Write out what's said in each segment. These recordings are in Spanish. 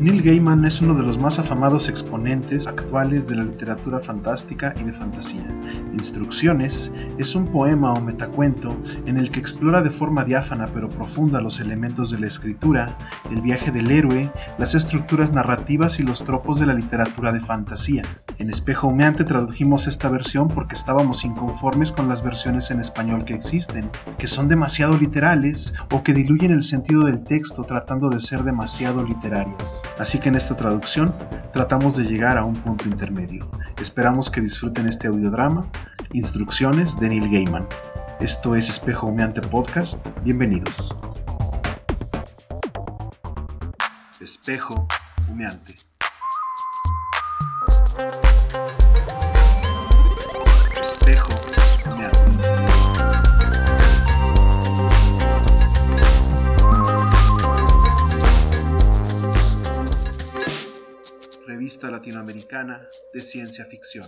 Neil Gaiman es uno de los más afamados exponentes actuales de la literatura fantástica y de fantasía. Instrucciones es un poema o metacuento en el que explora de forma diáfana pero profunda los elementos de la escritura, el viaje del héroe, las estructuras narrativas y los tropos de la literatura de fantasía. En Espejo Humeante tradujimos esta versión porque estábamos inconformes con las versiones en español que existen, que son demasiado literales o que diluyen el sentido del texto tratando de ser demasiado literarias. Así que en esta traducción tratamos de llegar a un punto intermedio. Esperamos que disfruten este audiodrama, Instrucciones de Neil Gaiman. Esto es Espejo Humeante Podcast. Bienvenidos. Espejo Humeante. De Ciencia Ficción.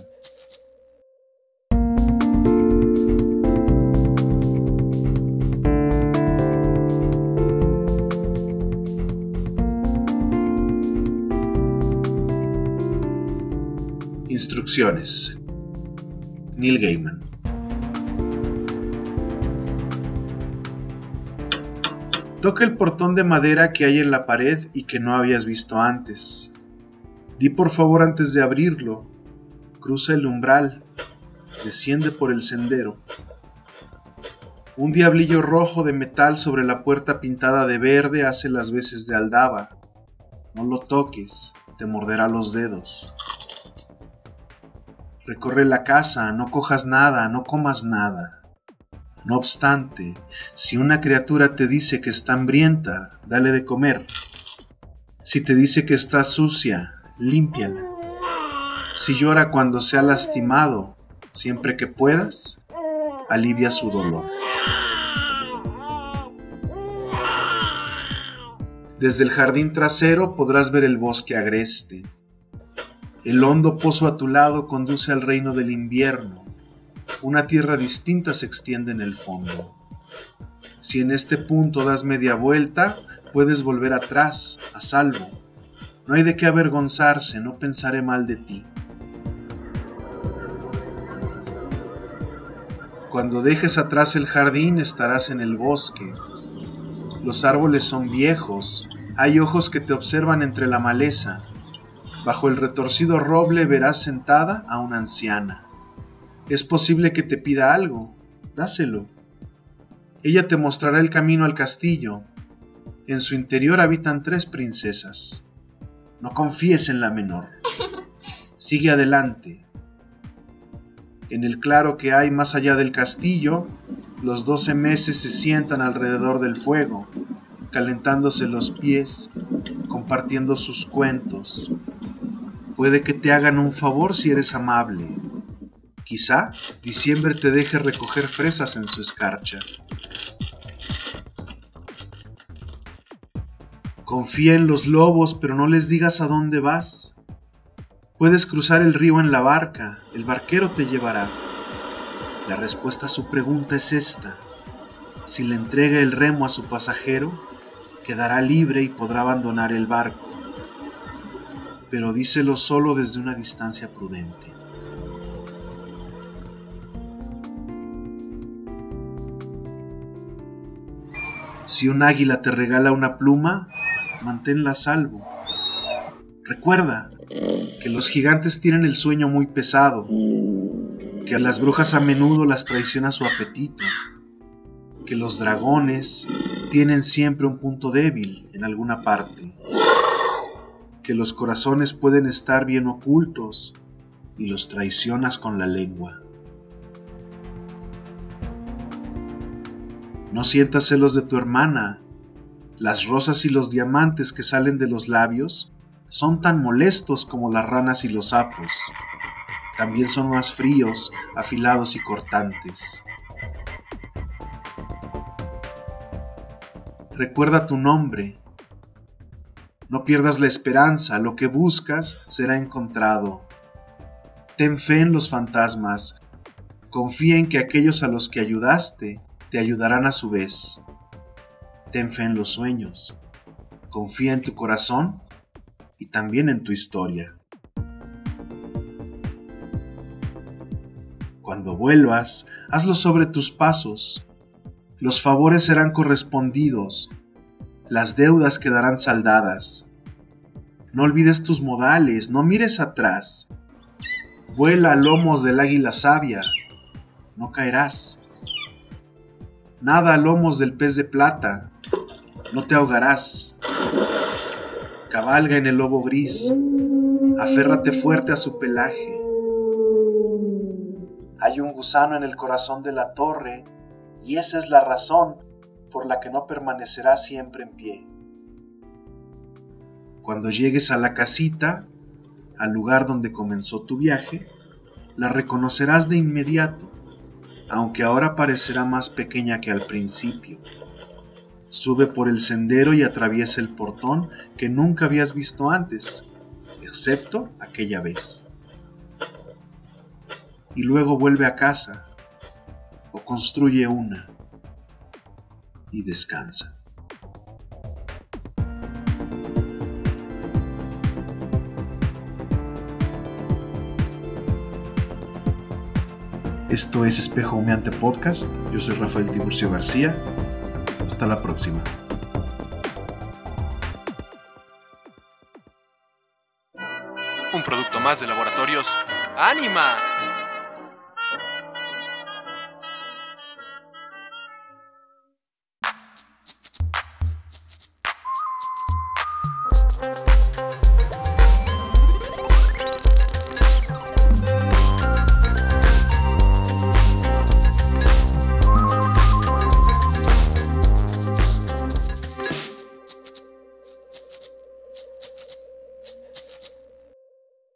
Instrucciones. Neil Gaiman. Toca el portón de madera que hay en la pared y que no habías visto antes. Di por favor antes de abrirlo. Cruza el umbral. Desciende por el sendero. Un diablillo rojo de metal sobre la puerta pintada de verde hace las veces de aldaba. No lo toques, te morderá los dedos. Recorre la casa, no cojas nada, no comas nada. No obstante, si una criatura te dice que está hambrienta, dale de comer. Si te dice que está sucia, límpiala. Si llora cuando se ha lastimado, siempre que puedas, alivia su dolor. Desde el jardín trasero podrás ver el bosque agreste. El hondo pozo a tu lado conduce al reino del invierno. Una tierra distinta se extiende en el fondo. Si en este punto das media vuelta, puedes volver atrás, a salvo. No hay de qué avergonzarse, no pensaré mal de ti. Cuando dejes atrás el jardín estarás en el bosque. Los árboles son viejos, hay ojos que te observan entre la maleza. Bajo el retorcido roble verás sentada a una anciana. Es posible que te pida algo, dáselo. Ella te mostrará el camino al castillo. En su interior habitan tres princesas. No confíes en la menor. Sigue adelante. En el claro que hay más allá del castillo, los doce meses se sientan alrededor del fuego, calentándose los pies, compartiendo sus cuentos. Puede que te hagan un favor si eres amable. Quizá diciembre te deje recoger fresas en su escarcha. Confía en los lobos, pero no les digas a dónde vas. Puedes cruzar el río en la barca, el barquero te llevará. La respuesta a su pregunta es esta. Si le entrega el remo a su pasajero, quedará libre y podrá abandonar el barco. Pero díselo solo desde una distancia prudente. Si un águila te regala una pluma, manténla a salvo. Recuerda que los gigantes tienen el sueño muy pesado, que a las brujas a menudo las traiciona su apetito, que los dragones tienen siempre un punto débil en alguna parte, que los corazones pueden estar bien ocultos y los traicionas con la lengua. No sientas celos de tu hermana. Las rosas y los diamantes que salen de los labios son tan molestos como las ranas y los sapos. También son más fríos, afilados y cortantes. Recuerda tu nombre. No pierdas la esperanza, lo que buscas será encontrado. Ten fe en los fantasmas. Confía en que aquellos a los que ayudaste te ayudarán a su vez. Ten fe en los sueños. Confía en tu corazón y también en tu historia. Cuando vuelvas, hazlo sobre tus pasos. Los favores serán correspondidos, las deudas quedarán saldadas. No olvides tus modales, no mires atrás. Vuela a lomos del águila sabia, no caerás. Nada a lomos del pez de plata, no te ahogarás. Cabalga en el lobo gris, aférrate fuerte a su pelaje. Hay un gusano en el corazón de la torre, y esa es la razón por la que no permanecerá siempre en pie. Cuando llegues a la casita, al lugar donde comenzó tu viaje, la reconocerás de inmediato, aunque ahora parecerá más pequeña que al principio. Sube por el sendero y atraviesa el portón que nunca habías visto antes, excepto aquella vez. Y luego vuelve a casa o construye una y descansa. Esto es Espejo Humeante Podcast. Yo soy Rafael Tiburcio García. Hasta la próxima. Un producto más de laboratorios. ¡Anima!